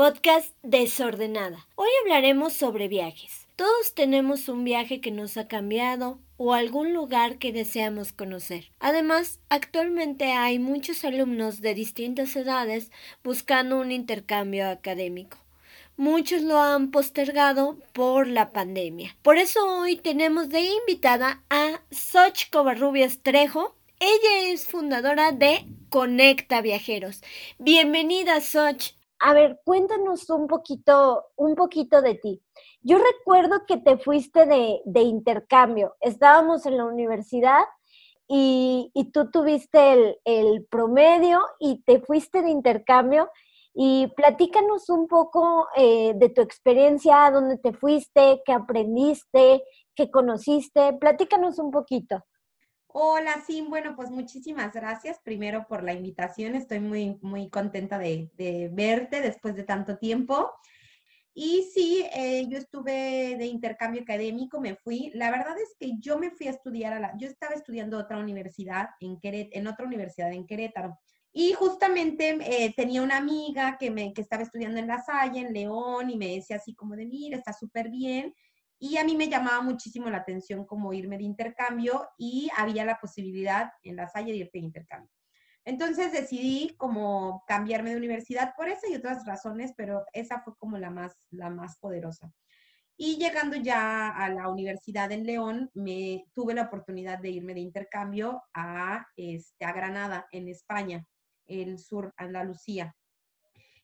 podcast Desordenada. Hoy hablaremos sobre viajes. Todos tenemos un viaje que nos ha cambiado o algún lugar que deseamos conocer. Además, actualmente hay muchos alumnos de distintas edades buscando un intercambio académico. Muchos lo han postergado por la pandemia. Por eso hoy tenemos de invitada a Soch Covarrubias Trejo. Ella es fundadora de Conecta Viajeros. Bienvenida, Soch. A ver, cuéntanos un poquito, un poquito de ti. Yo recuerdo que te fuiste de, intercambio. Estábamos en la universidad y, tú tuviste el, promedio y te fuiste de intercambio. Y platícanos un poco eh, de tu experiencia, dónde te fuiste, qué aprendiste, qué conociste. Platícanos un poquito. Hola, sí, bueno, pues muchísimas gracias primero por la invitación. Estoy muy, muy contenta de, verte después de tanto tiempo. Y sí, eh, yo estuve de intercambio académico, me fui. La verdad es que yo me fui a estudiar a la, yo estaba estudiando otra universidad en Queret, en otra universidad en Querétaro. Y justamente eh, tenía una amiga que, me, que estaba estudiando en La Salle, en León, y me decía así como de, mira, está súper bien. Y a mí me llamaba muchísimo la atención como irme de intercambio y había la posibilidad en la Salle de irte de intercambio. Entonces decidí como cambiarme de universidad por esa y otras razones, pero esa fue como la más, la más poderosa. Y llegando ya a la universidad en León, me tuve la oportunidad de irme de intercambio a, este, a Granada, en España, el sur, Andalucía.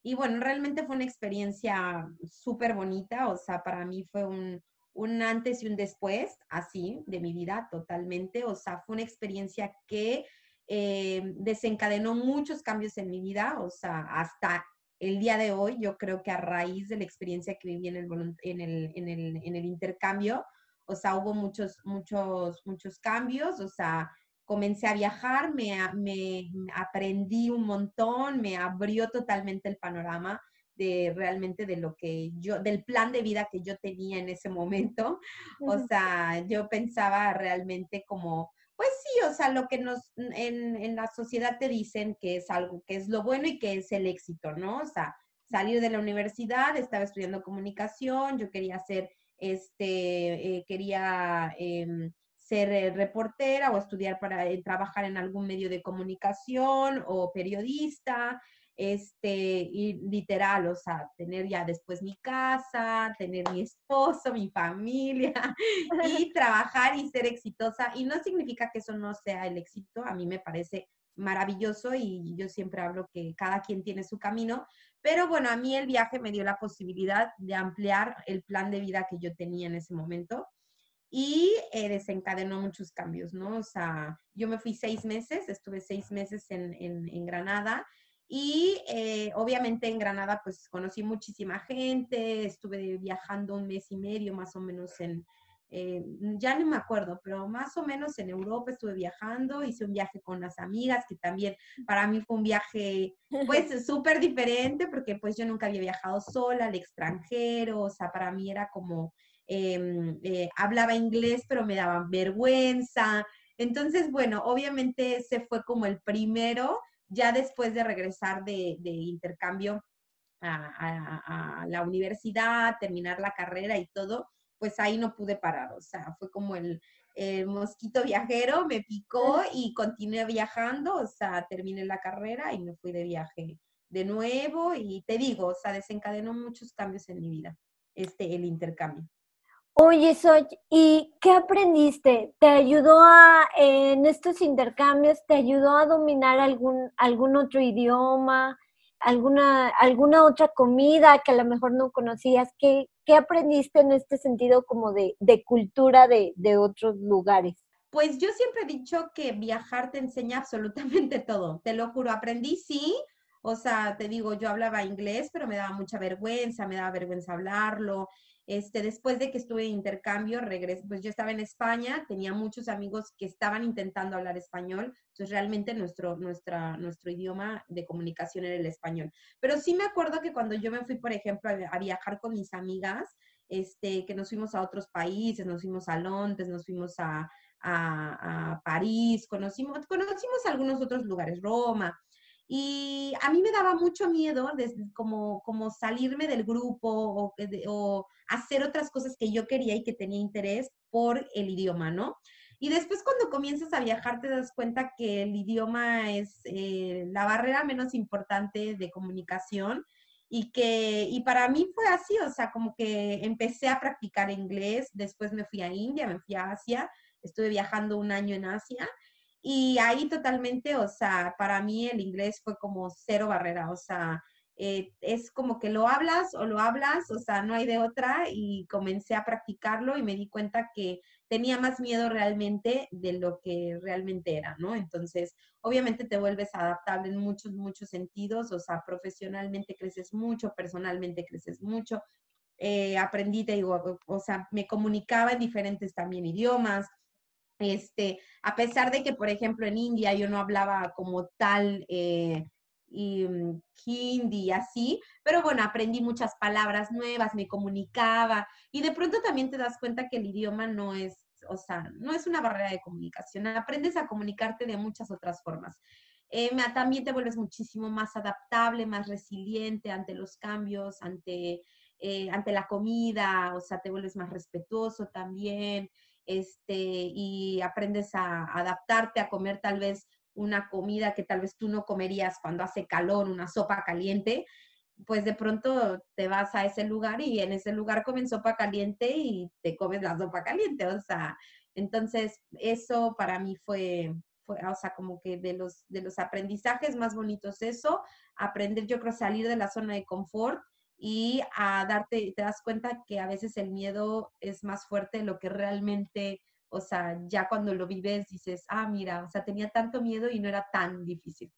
Y bueno, realmente fue una experiencia súper bonita, o sea, para mí fue un, un antes y un después, así, de mi vida totalmente. O sea, fue una experiencia que eh, desencadenó muchos cambios en mi vida, o sea, hasta el día de hoy, yo creo que a raíz de la experiencia que viví en el, en el, en el, en el intercambio, o sea, hubo muchos, muchos, muchos cambios, o sea, comencé a viajar, me, me aprendí un montón, me abrió totalmente el panorama de realmente de lo que yo, del plan de vida que yo tenía en ese momento. O sea, yo pensaba realmente como, pues sí, o sea, lo que nos en, en, la sociedad te dicen que es algo, que es lo bueno y que es el éxito, ¿no? O sea, salir de la universidad, estaba estudiando comunicación, yo quería ser, este, eh, quería em, ser eh, reportera o estudiar para eh, trabajar en algún medio de comunicación o periodista este, y literal, o sea, tener ya después mi casa, tener mi esposo, mi familia y trabajar y ser exitosa. Y no significa que eso no sea el éxito, a mí me parece maravilloso y yo siempre hablo que cada quien tiene su camino, pero bueno, a mí el viaje me dio la posibilidad de ampliar el plan de vida que yo tenía en ese momento y eh, desencadenó muchos cambios, ¿no? O sea, yo me fui seis meses, estuve seis meses en, en, en Granada y eh, obviamente en Granada pues conocí muchísima gente, estuve viajando un mes y medio más o menos en, eh, ya no me acuerdo, pero más o menos en Europa estuve viajando, hice un viaje con las amigas, que también para mí fue un viaje pues súper diferente, porque pues yo nunca había viajado sola al extranjero, o sea, para mí era como, em, eh, hablaba inglés, pero me daba vergüenza. Entonces, bueno, obviamente ese fue como el primero ya después de regresar de, intercambio a, la universidad, terminar la carrera y todo, pues ahí no pude parar. O sea, fue como el, mosquito viajero, me picó y continué viajando. O sea, terminé la carrera y me fui de viaje de nuevo. Y te digo, o sea, desencadenó muchos cambios en mi vida, este, el intercambio. Oye, Soy, ¿y qué aprendiste? ¿Te ayudó a, en estos intercambios, te ayudó a dominar algún, algún otro idioma, alguna, alguna otra comida que a lo mejor no conocías? ¿Qué, qué aprendiste en este sentido como de, de cultura de, de otros lugares? Pues yo siempre he dicho que viajar te enseña absolutamente todo, te lo juro, aprendí sí, o sea, te digo, yo hablaba inglés, pero me daba mucha vergüenza, me daba vergüenza hablarlo, este, después de que estuve en intercambio, regresé, pues yo estaba en España, tenía muchos amigos que estaban intentando hablar español, entonces realmente nuestro, nuestra, nuestro idioma de comunicación era el español. Pero sí me acuerdo que cuando yo me fui, por ejemplo, a, viajar con mis amigas, este, que nos fuimos a otros países, nos fuimos a Londres, nos fuimos a, a, a París, conocimos, conocimos algunos otros lugares, Roma, Y a mí me daba mucho miedo como, como salirme del grupo o, o, hacer otras cosas que yo quería y que tenía interés por el idioma, ¿no? Y después cuando comienzas a viajar te das cuenta que el idioma es eh, la barrera menos importante de comunicación y que, y para mí fue así, o sea, como que empecé a practicar inglés, después me fui a India, me fui a Asia, estuve viajando un año en Asia y ahí totalmente, o sea, para mí el inglés fue como cero barrera, o sea, eh, es como que lo hablas o lo hablas, o sea, no hay de otra y comencé a practicarlo y me di cuenta que tenía más miedo realmente de lo que realmente era, ¿no? Entonces, obviamente te vuelves adaptable en muchos, muchos sentidos, o sea, profesionalmente creces mucho, personalmente creces mucho. Eh, aprendí, te digo, o sea, me comunicaba en diferentes también idiomas. Este, a pesar de que, por ejemplo, en India yo no hablaba como tal eh, mm, hindi y así, pero bueno, aprendí muchas palabras nuevas, me comunicaba y de pronto también te das cuenta que el idioma no es, o sea, no es una barrera de comunicación, aprendes a comunicarte de muchas otras formas. Eh, también te vuelves muchísimo más adaptable, más resiliente ante los cambios, ante, eh, ante la comida, o sea, te vuelves más respetuoso también, este, y aprendes a adaptarte a comer tal vez una comida que tal vez tú no comerías cuando hace calor, una sopa caliente, pues de pronto te vas a ese lugar y en ese lugar comen sopa caliente y te comes la sopa caliente, o sea, entonces eso para mí fue, fue o sea, como que de los, de los aprendizajes más bonitos eso, aprender yo creo salir de la zona de confort y a darte, te das cuenta que a veces el miedo es más fuerte de lo que realmente o sea, ya cuando lo vives dices, ah, mira, o sea, tenía tanto miedo y no era tan difícil.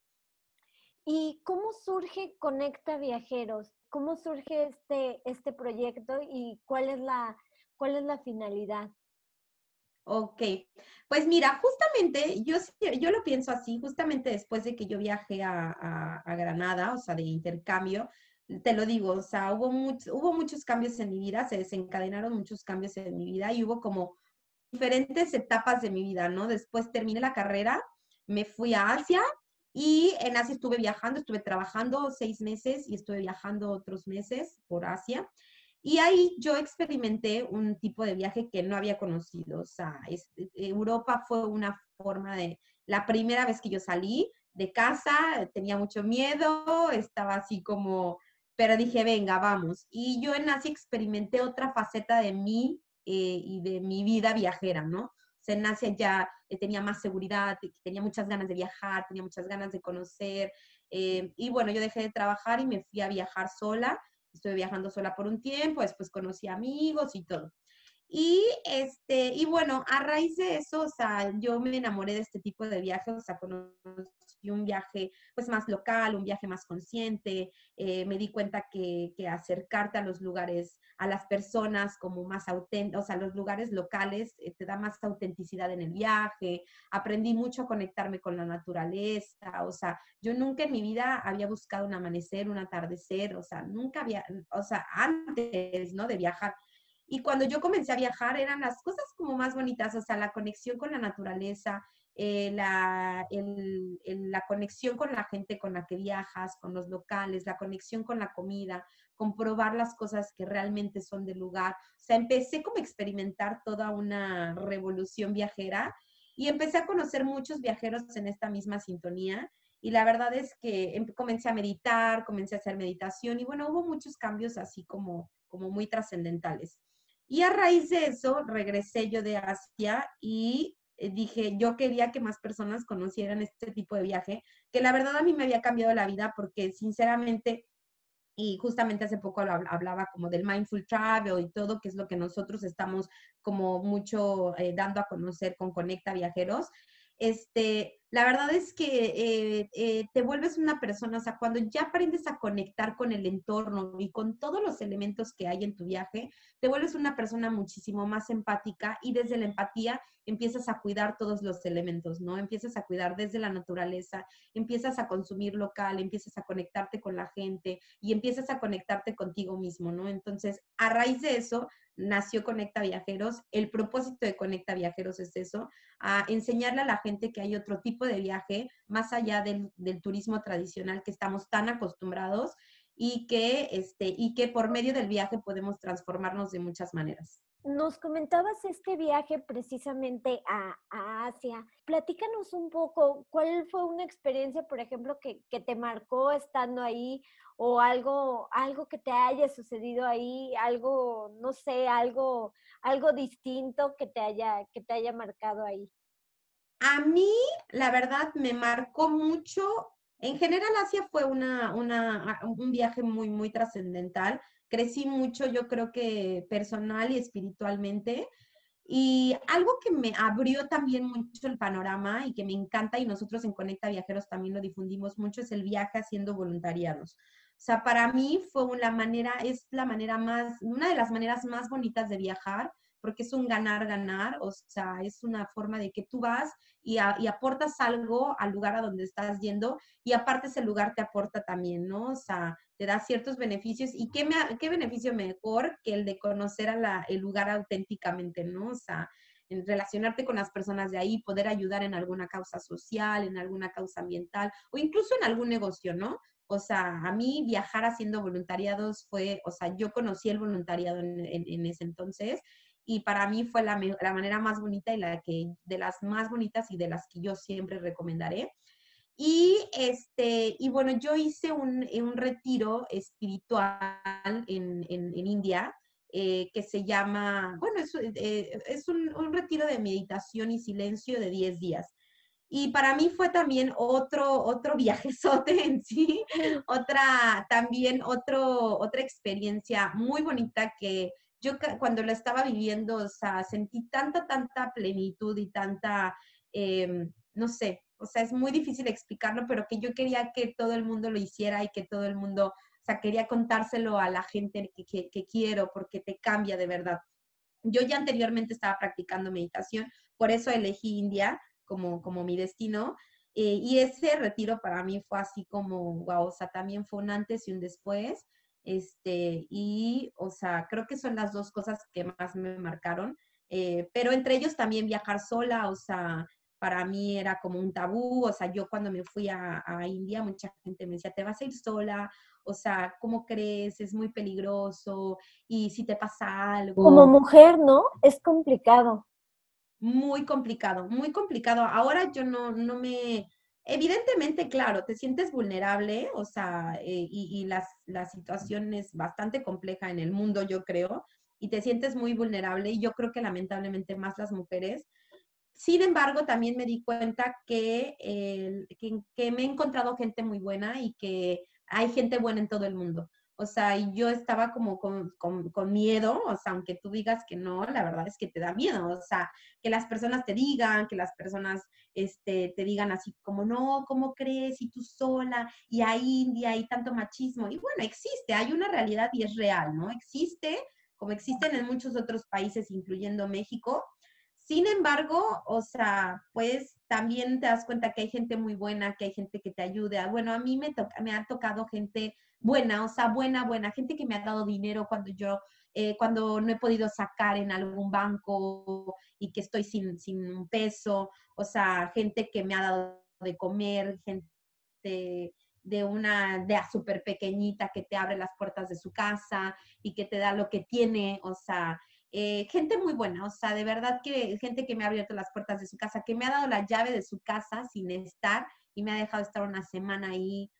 ¿Y cómo surge Conecta Viajeros? ¿Cómo surge este, este proyecto y cuál es, la, cuál es la finalidad? Ok, pues mira, justamente yo, yo lo pienso así, justamente después de que yo viajé a, a, Granada, o sea, de intercambio, te lo digo, o sea, hubo, hubo muchos cambios en mi vida, se desencadenaron muchos cambios en mi vida y hubo como diferentes etapas de mi vida, ¿no? Después terminé la carrera, me fui a Asia y en Asia estuve viajando, estuve trabajando seis meses y estuve viajando otros meses por Asia. Y ahí yo experimenté un tipo de viaje que no había conocido. O sea, Europa fue una forma de, la primera vez que yo salí de casa, tenía mucho miedo, estaba así como, pero dije, venga, vamos. Y yo en Asia experimenté otra faceta de mí eh, y de mi vida viajera, ¿no? O sea, en Asia ya eh, tenía más seguridad, tenía muchas ganas de viajar, tenía muchas ganas de conocer. Eh, y bueno, yo dejé de trabajar y me fui a viajar sola. Estuve viajando sola por un tiempo, después conocí amigos y todo. Y, este, y bueno, a raíz de eso, o sea, yo me enamoré de este tipo de viajes, o sea, conocí un viaje pues más local, un viaje más consciente, eh, me di cuenta que, que, acercarte a los lugares, a las personas como más auténticos, o sea, los lugares locales eh, te da más autenticidad en el viaje, aprendí mucho a conectarme con la naturaleza, o sea, yo nunca en mi vida había buscado un amanecer, un atardecer, o sea, nunca había, o sea, antes, ¿no? De viajar y cuando yo comencé a viajar eran las cosas como más bonitas, o sea, la conexión con la naturaleza, eh, la, la conexión con la gente con la que viajas, con los locales, la conexión con la comida, comprobar las cosas que realmente son del lugar. O sea, empecé como a experimentar toda una revolución viajera y empecé a conocer muchos viajeros en esta misma sintonía. Y la verdad es que em, comencé a meditar, comencé a hacer meditación y bueno, hubo muchos cambios así como, como muy trascendentales. Y a raíz de eso regresé yo de Asia y eh, dije, yo quería que más personas conocieran este tipo de viaje, que la verdad a mí me había cambiado la vida porque sinceramente, y justamente hace poco hablaba como del mindful travel y todo, que es lo que nosotros estamos como mucho eh, dando a conocer con Conecta Viajeros, este, la verdad es que eh, eh, te vuelves una persona, o sea, cuando ya aprendes a conectar con el entorno y con todos los elementos que hay en tu viaje, te vuelves una persona muchísimo más empática y desde la empatía empiezas a cuidar todos los elementos, ¿no? Empiezas a cuidar desde la naturaleza, empiezas a consumir local, empiezas a conectarte con la gente y empiezas a conectarte contigo mismo, ¿no? Entonces, a raíz de eso, nació Conecta Viajeros. El propósito de Conecta Viajeros es eso, a enseñarle a la gente que hay otro tipo de viaje, más allá del, turismo tradicional que estamos tan acostumbrados y que, este, y que por medio del viaje podemos transformarnos de muchas maneras. Nos comentabas este viaje precisamente a, Asia. Platícanos un poco, ¿cuál fue una experiencia, por ejemplo, que, que, te marcó estando ahí o algo, algo que te haya sucedido ahí, algo, no sé, algo, algo distinto que te haya, que te haya marcado ahí? A mí, la verdad, me marcó mucho. En general, Asia fue una, una, un viaje muy, muy trascendental crecí mucho, yo creo que personal y espiritualmente. Y algo que me abrió también mucho el panorama y que me encanta y nosotros en Conecta Viajeros también lo difundimos mucho es el viaje haciendo voluntariados. O sea, para mí fue la manera, es la manera más, una de las maneras más bonitas de viajar porque es un ganar-ganar, o sea, es una forma de que tú vas y, aportas algo al lugar a donde estás yendo y aparte ese lugar te aporta también, ¿no? O sea, te da ciertos beneficios y qué, me, qué beneficio mejor que el de conocer a el lugar auténticamente, ¿no? O sea, en relacionarte con las personas de ahí, poder ayudar en alguna causa social, en alguna causa ambiental o incluso en algún negocio, ¿no? O sea, a mí viajar haciendo voluntariados fue, o sea, yo conocí el voluntariado en, en ese entonces y para mí fue la, la, manera más bonita y la que, de las más bonitas y de las que yo siempre recomendaré. Y, este, y bueno, yo hice un, un retiro espiritual en, en, en India eh, que se llama, bueno, es, eh, es un, un, retiro de meditación y silencio de 10 días. Y para mí fue también otro, otro viajezote en sí, otra, también otro, otra experiencia muy bonita que yo cuando lo estaba viviendo, o sea, sentí tanta, tanta plenitud y tanta, em, no sé, o sea, es muy difícil explicarlo, pero que yo quería que todo el mundo lo hiciera y que todo el mundo, o sea, quería contárselo a la gente que, que, quiero porque te cambia de verdad. Yo ya anteriormente estaba practicando meditación, por eso elegí India como, como mi destino. Eh, y ese retiro para mí fue así como, wow, o sea, también fue un antes y un después. Este, y, o sea, creo que son las dos cosas que más me marcaron. Eh, pero entre ellos también viajar sola, o sea, para mí era como un tabú, o sea, yo cuando me fui a, a, India, mucha gente me decía, te vas a ir sola, o sea, ¿cómo crees? Es muy peligroso, y si te pasa algo. Como mujer, ¿no? Es complicado. Muy complicado, muy complicado. Ahora yo no, no me, Evidentemente, claro, te sientes vulnerable, o sea, eh, y, la situación es bastante compleja en el mundo, yo creo, y te sientes muy vulnerable, y yo creo que lamentablemente más las mujeres. Sin embargo, también me di cuenta que, que me he encontrado gente muy buena y que hay gente buena en todo el mundo. O sea, y yo estaba como con, con, miedo, o sea, aunque tú digas que no, la verdad es que te da miedo, o sea, que las personas te digan, que las personas este, te digan así como, no, ¿cómo crees? Y tú sola, y ahí India, hay tanto machismo. Y bueno, existe, hay una realidad y es real, ¿no? Existe, como existen en muchos otros países, incluyendo México. Sin embargo, o sea, pues también te das cuenta que hay gente muy buena, que hay gente que te ayuda. Bueno, a mí me, me ha tocado gente buena, o sea, buena, buena, gente que me ha dado dinero cuando yo, eh, cuando no he podido sacar en algún banco y que estoy sin, sin un peso, o sea, gente que me ha dado de comer, gente de una de súper pequeñita que te abre las puertas de su casa y que te da lo que tiene, o sea, eh, gente muy buena, o sea, de verdad que gente que me ha abierto las puertas de su casa, que me ha dado la llave de su casa sin estar y me ha dejado estar una semana ahí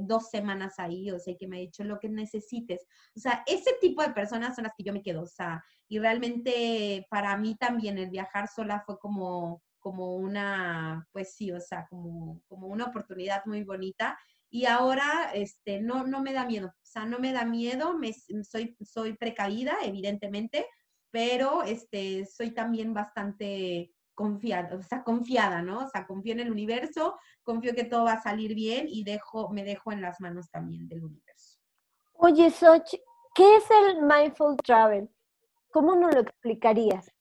dos semanas ahí, o sea, que me ha dicho lo que necesites. O sea, ese tipo de personas son las que yo me quedo, o sea, y realmente para mí también el viajar sola fue como, como una, pues sí, o sea, como, como una oportunidad muy bonita. Y ahora, este, no, no me da miedo, o sea, no me da miedo, me, soy, soy precavida, evidentemente, pero este, soy también bastante confiada, o sea, confiada, ¿no? O sea, confío en el universo, confío que todo va a salir bien y dejo, me dejo en las manos también del universo. Oye, Soch, ¿qué es el mindful travel? ¿Cómo nos lo explicarías?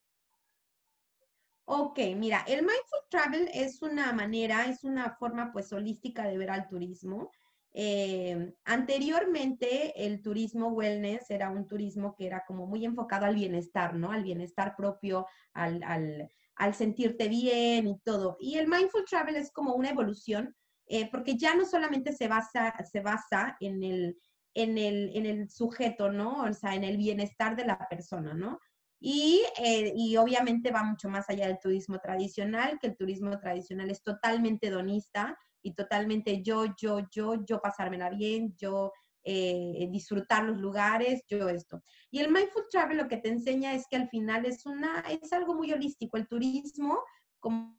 Ok, mira, el mindful travel es una manera, es una forma pues holística de ver al turismo. Eh, anteriormente, el turismo wellness era un turismo que era como muy enfocado al bienestar, ¿no? Al bienestar propio, al, al, al sentirte bien y todo. Y el mindful travel es como una evolución, eh, porque ya no solamente se basa, se basa en, el, en, el, en el sujeto, ¿no? O sea, en el bienestar de la persona, ¿no? Y, eh, y, obviamente va mucho más allá del turismo tradicional, que el turismo tradicional es totalmente donista y totalmente yo, yo, yo, yo pasármela bien, yo eh, disfrutar los lugares, yo esto. Y el Mindful Travel lo que te enseña es que al final es, una, es algo muy holístico. El turismo, como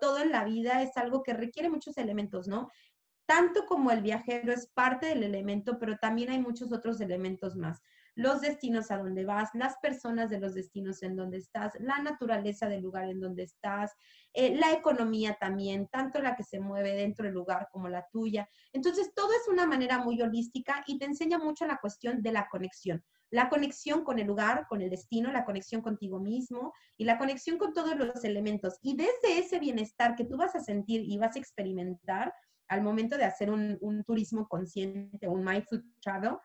todo en la vida, es algo que requiere muchos elementos, ¿no? Tanto como el viajero es parte del elemento, pero también hay muchos otros elementos más los destinos a donde vas, las personas de los destinos en donde estás, la naturaleza del lugar en donde estás, eh, la economía también, tanto la que se mueve dentro del lugar como la tuya. Entonces, todo es una manera muy holística y te enseña mucho la cuestión de la conexión. La conexión con el lugar, con el destino, la conexión contigo mismo y la conexión con todos los elementos. Y desde ese bienestar que tú vas a sentir y vas a experimentar al momento de hacer un, un turismo consciente, un mindful travel,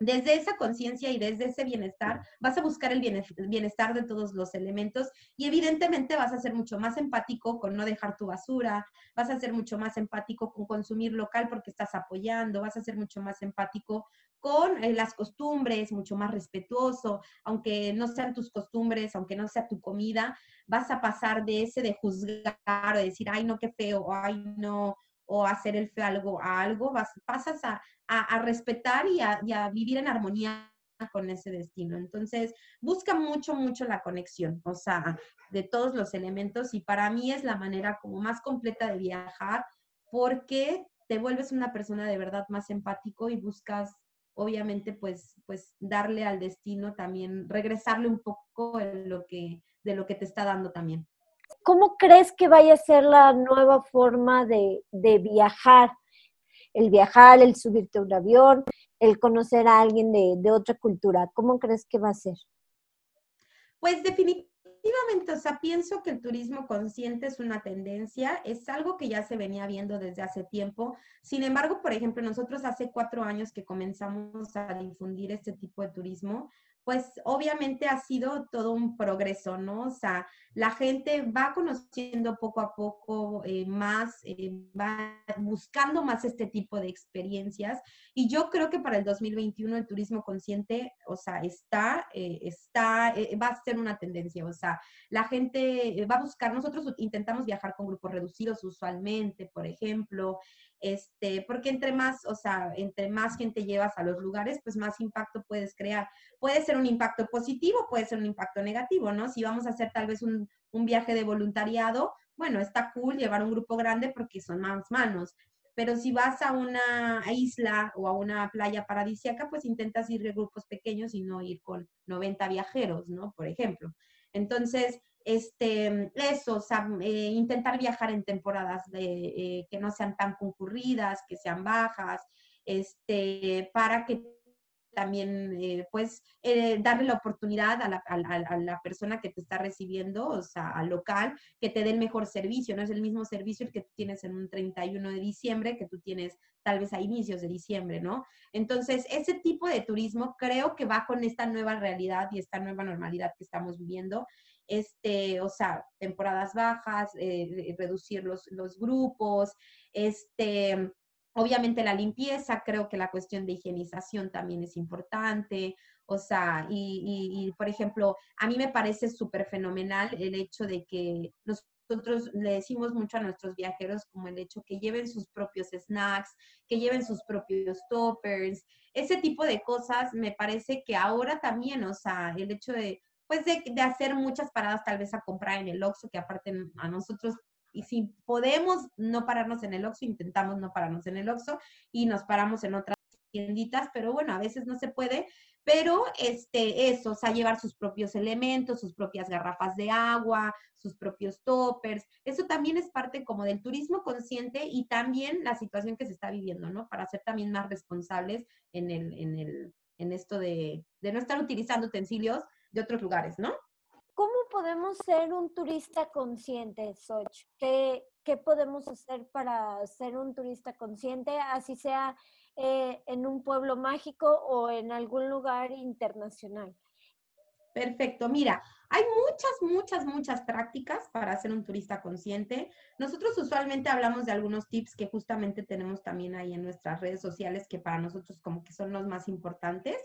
desde esa conciencia y desde ese bienestar vas a buscar el bienestar de todos los elementos y evidentemente vas a ser mucho más empático con no dejar tu basura, vas a ser mucho más empático con consumir local porque estás apoyando, vas a ser mucho más empático con eh, las costumbres, mucho más respetuoso, aunque no sean tus costumbres, aunque no sea tu comida, vas a pasar de ese de juzgar o de decir, ay, no, qué feo, ay, no, o hacer el feo algo a algo, vas, pasas a, a, respetar y a, a vivir en armonía con ese destino. Entonces, busca mucho, mucho la conexión, o sea, de todos los elementos y para mí es la manera como más completa de viajar porque te vuelves una persona de verdad más empático y buscas obviamente pues pues darle al destino también regresarle un poco de lo que de lo que te está dando también. ¿Cómo crees que vaya a ser la nueva forma de, de viajar? El viajar, el subirte a un avión, el conocer a alguien de, de otra cultura. ¿Cómo crees que va a ser? Pues definitivamente, o sea, pienso que el turismo consciente es una tendencia, es algo que ya se venía viendo desde hace tiempo. Sin embargo, por ejemplo, nosotros hace cuatro años que comenzamos a difundir este tipo de turismo, pues obviamente ha sido todo un progreso, ¿no? O sea, la gente va conociendo poco a poco eh, más, eh, va buscando más este tipo de experiencias y yo creo que para el 2021 el turismo consciente, o sea, está, eh, está, va a ser una tendencia, o sea, la gente va a buscar, nosotros intentamos viajar con grupos reducidos usualmente, por ejemplo, este, porque entre más, o sea, entre más gente llevas a los lugares, pues más impacto puedes crear. Puede ser un impacto positivo, puede ser un impacto negativo, ¿no? Si vamos a hacer tal vez un, un viaje de voluntariado, bueno, está cool llevar un grupo grande porque son más manos. Pero si vas a una isla o a una playa paradisíaca, pues intentas ir de grupos pequeños y no ir con 90 viajeros, ¿no? Por ejemplo. Entonces, este, eso, o sea, eh, intentar viajar en temporadas de, eh, que no sean tan concurridas, que sean bajas, este, para que también, eh, pues, darle la oportunidad a la, a, persona que te está recibiendo, o sea, al local, que te dé el mejor servicio. No es el mismo servicio el que tú tienes en un 31 de diciembre que tú tienes tal vez a inicios de diciembre, ¿no? Entonces, ese tipo de turismo creo que va con esta nueva realidad y esta nueva normalidad que estamos viviendo este, o sea, temporadas bajas, eh, reducir los, los grupos, este, obviamente la limpieza, creo que la cuestión de higienización también es importante, o sea, y, por ejemplo, a mí me parece súper fenomenal el hecho de que nosotros le decimos mucho a nuestros viajeros como el hecho que lleven sus propios snacks, que lleven sus propios toppers, ese tipo de cosas me parece que ahora también, o sea, el hecho de pues de, de, hacer muchas paradas tal vez a comprar en el Oxxo, que aparte a nosotros, y si podemos no pararnos en el Oxxo, intentamos no pararnos en el Oxxo y nos paramos en otras tienditas, pero bueno, a veces no se puede, pero este, eso, o sea, llevar sus propios elementos, sus propias garrafas de agua, sus propios toppers, eso también es parte como del turismo consciente y también la situación que se está viviendo, ¿no? Para ser también más responsables en el, en el, en esto de, de no estar utilizando utensilios de otros lugares, ¿no? ¿Cómo podemos ser un turista consciente, Soch? ¿Qué, podemos hacer para ser un turista consciente, así sea eh, en un pueblo mágico o en algún lugar internacional. Perfecto. Mira, hay muchas, muchas, muchas prácticas para ser un turista consciente. Nosotros usualmente hablamos de algunos tips que justamente tenemos también ahí en nuestras redes sociales que para nosotros como que son los más importantes,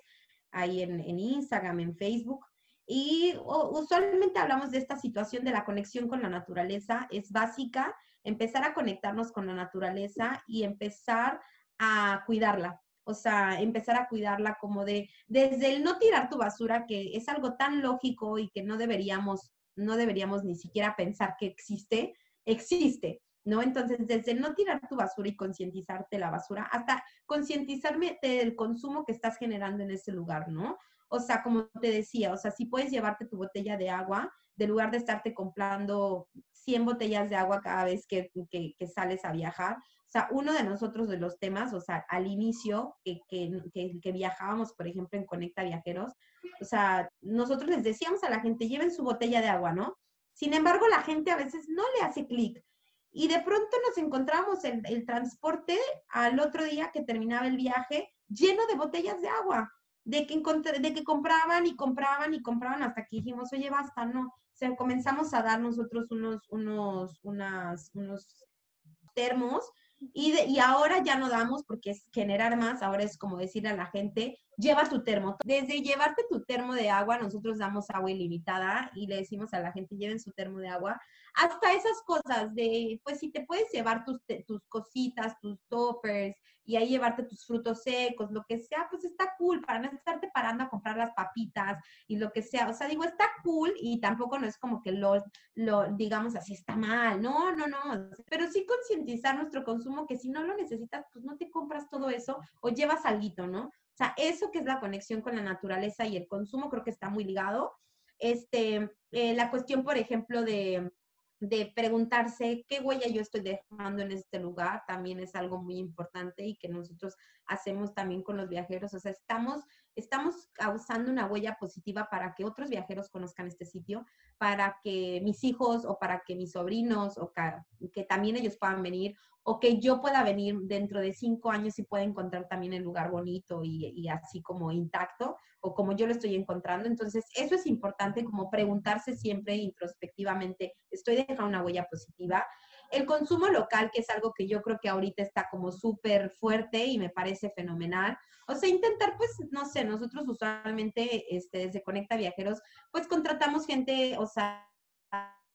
ahí en Instagram, en Facebook. Y usualmente hablamos de esta situación de la conexión con la naturaleza. Es básica empezar a conectarnos con la naturaleza y empezar a cuidarla. O sea, empezar a cuidarla como de, desde el no tirar tu basura, que es algo tan lógico y que no deberíamos, no deberíamos ni siquiera pensar que existe, existe, ¿no? Entonces, desde no tirar tu basura y concientizarte la basura, hasta concientizarme del consumo que estás generando en ese lugar, ¿no? O sea, como te decía, o sea, si puedes llevarte tu botella de agua, de lugar de estarte comprando 100 botellas de agua cada vez que, que sales a viajar, o sea, uno de nosotros de los temas, o sea, al inicio que, que, viajábamos, por ejemplo, en Conecta Viajeros, o sea, nosotros les decíamos a la gente, lleven su botella de agua, ¿no? Sin embargo, la gente a veces no le hace clic. Y de pronto nos encontramos en el transporte al otro día que terminaba el viaje lleno de botellas de agua, de que, de que compraban y compraban y compraban hasta que dijimos, oye, basta, no. O sea, comenzamos a dar nosotros unos, unos, unas, unos termos y, y ahora ya no damos porque es generar más, ahora es como decirle a la gente, lleva tu termo. Desde llevarte tu termo de agua, nosotros damos agua ilimitada y le decimos a la gente, lleven su termo de agua, hasta esas cosas de, pues si te puedes llevar tus, tus cositas, tus toppers y ahí llevarte tus frutos secos, lo que sea, pues está cool para no estarte parando a comprar las papitas y lo que sea. O sea, digo, está cool y tampoco no es como que lo, lo digamos así, está mal. No, no, no. Pero sí concientizar nuestro consumo que si no lo necesitas, pues no te compras todo eso o llevas algo, ¿no? O sea, eso que es la conexión con la naturaleza y el consumo creo que está muy ligado. Este, eh, la cuestión, por ejemplo, de, de preguntarse qué huella yo estoy dejando en este lugar también es algo muy importante y que nosotros hacemos también con los viajeros. O sea, estamos, estamos causando una huella positiva para que otros viajeros conozcan este sitio, para que mis hijos o para que mis sobrinos o que también ellos puedan venir o que yo pueda venir dentro de cinco años y pueda encontrar también el lugar bonito y, así como intacto o como yo lo estoy encontrando. Entonces, eso es importante como preguntarse siempre introspectivamente, ¿estoy dejando una huella positiva? El consumo local, que es algo que yo creo que ahorita está como súper fuerte y me parece fenomenal. O sea, intentar, pues, no sé, nosotros usualmente este, desde Conecta Viajeros, pues contratamos gente, o sea,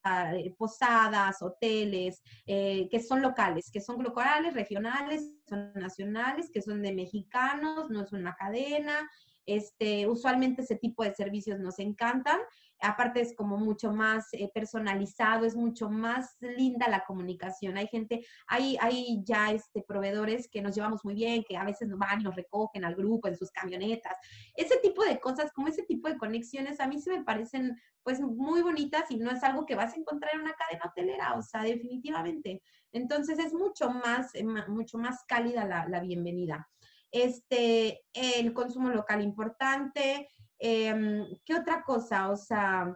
eh, posadas, hoteles, eh, que son locales, que son locales, regionales, son nacionales, que son de mexicanos, no es una cadena. Este, usualmente ese tipo de servicios nos encantan aparte es como mucho más eh, personalizado, es mucho más linda la comunicación. Hay gente, hay, hay ya este, proveedores que nos llevamos muy bien, que a veces nos van y nos recogen al grupo en sus camionetas. Ese tipo de cosas, como ese tipo de conexiones, a mí se me parecen pues muy bonitas y no es algo que vas a encontrar en una cadena hotelera, o sea, definitivamente. Entonces es mucho más, eh, mucho más cálida la, la bienvenida. Este, el consumo local importante, Em, ¿Qué otra cosa? O sea,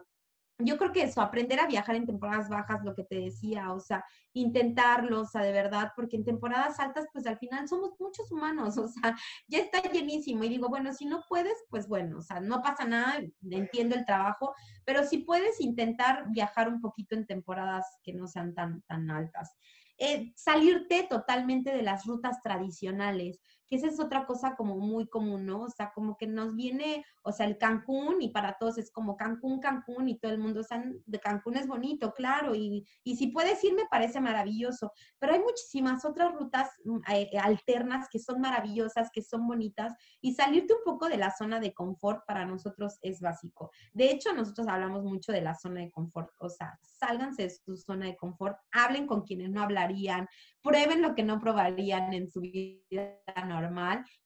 yo creo que eso, aprender a viajar en temporadas bajas, lo que te decía, o sea, intentarlo, o sea, de verdad, porque en temporadas altas, pues al final somos muchos humanos, o sea, ya está llenísimo. Y digo, bueno, si no puedes, pues bueno, o sea, no pasa nada, entiendo el trabajo, pero si puedes intentar viajar un poquito en temporadas que no sean tan, tan altas. Eh, salirte totalmente de las rutas tradicionales que esa es otra cosa como muy común, ¿no? O sea, como que nos viene, o sea, el Cancún y para todos es como Cancún, Cancún y todo el mundo, o sea, de Cancún es bonito, claro, y, y si puedes ir me parece maravilloso, pero hay muchísimas otras rutas mm, eh, alternas que son maravillosas, que son bonitas, y salirte un poco de la zona de confort para nosotros es básico. De hecho, nosotros hablamos mucho de la zona de confort, o sea, sálganse de su zona de confort, hablen con quienes no hablarían, prueben lo que no probarían en su vida normal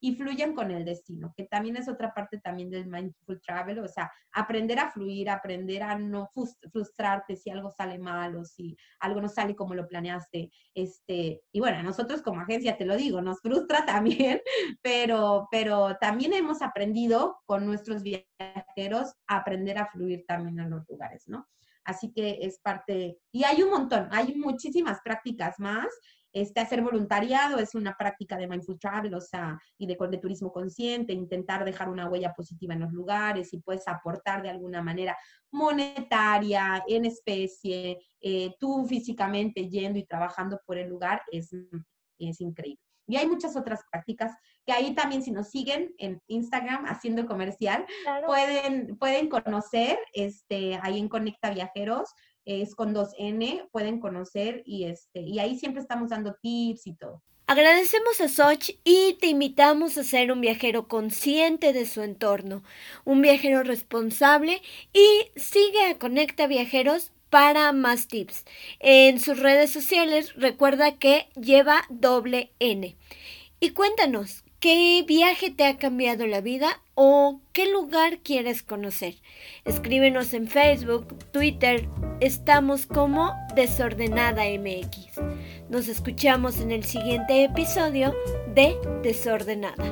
y fluyan con el destino, que también es otra parte también del mindful travel, o sea, aprender a fluir, aprender a no frustrarte si algo sale mal o si algo no sale como lo planeaste. Este, y bueno, nosotros como agencia, te lo digo, nos frustra también, pero, pero también hemos aprendido con nuestros viajeros a aprender a fluir también en los lugares, ¿no? Así que es parte, y hay un montón, hay muchísimas prácticas más. Este, hacer voluntariado es una práctica de mindful travel, o sea, y de, de turismo consciente, intentar dejar una huella positiva en los lugares y puedes aportar de alguna manera monetaria, en especie, eh, tú físicamente yendo y trabajando por el lugar, es, es increíble. Y hay muchas otras prácticas que ahí también si nos siguen en Instagram haciendo comercial, pueden, pueden conocer, este, ahí en Conecta Viajeros, es con dos N, pueden conocer y, este, y ahí siempre estamos dando tips y todo. Agradecemos a Soch y te invitamos a ser un viajero consciente de su entorno, un viajero responsable y sigue a Conecta Viajeros para más tips. En sus redes sociales recuerda que lleva doble N. Y cuéntanos, ¿qué viaje te ha cambiado la vida o qué lugar quieres conocer? Escríbenos en Facebook, Twitter, estamos como Desordenada MX. Nos escuchamos en el siguiente episodio de Desordenada.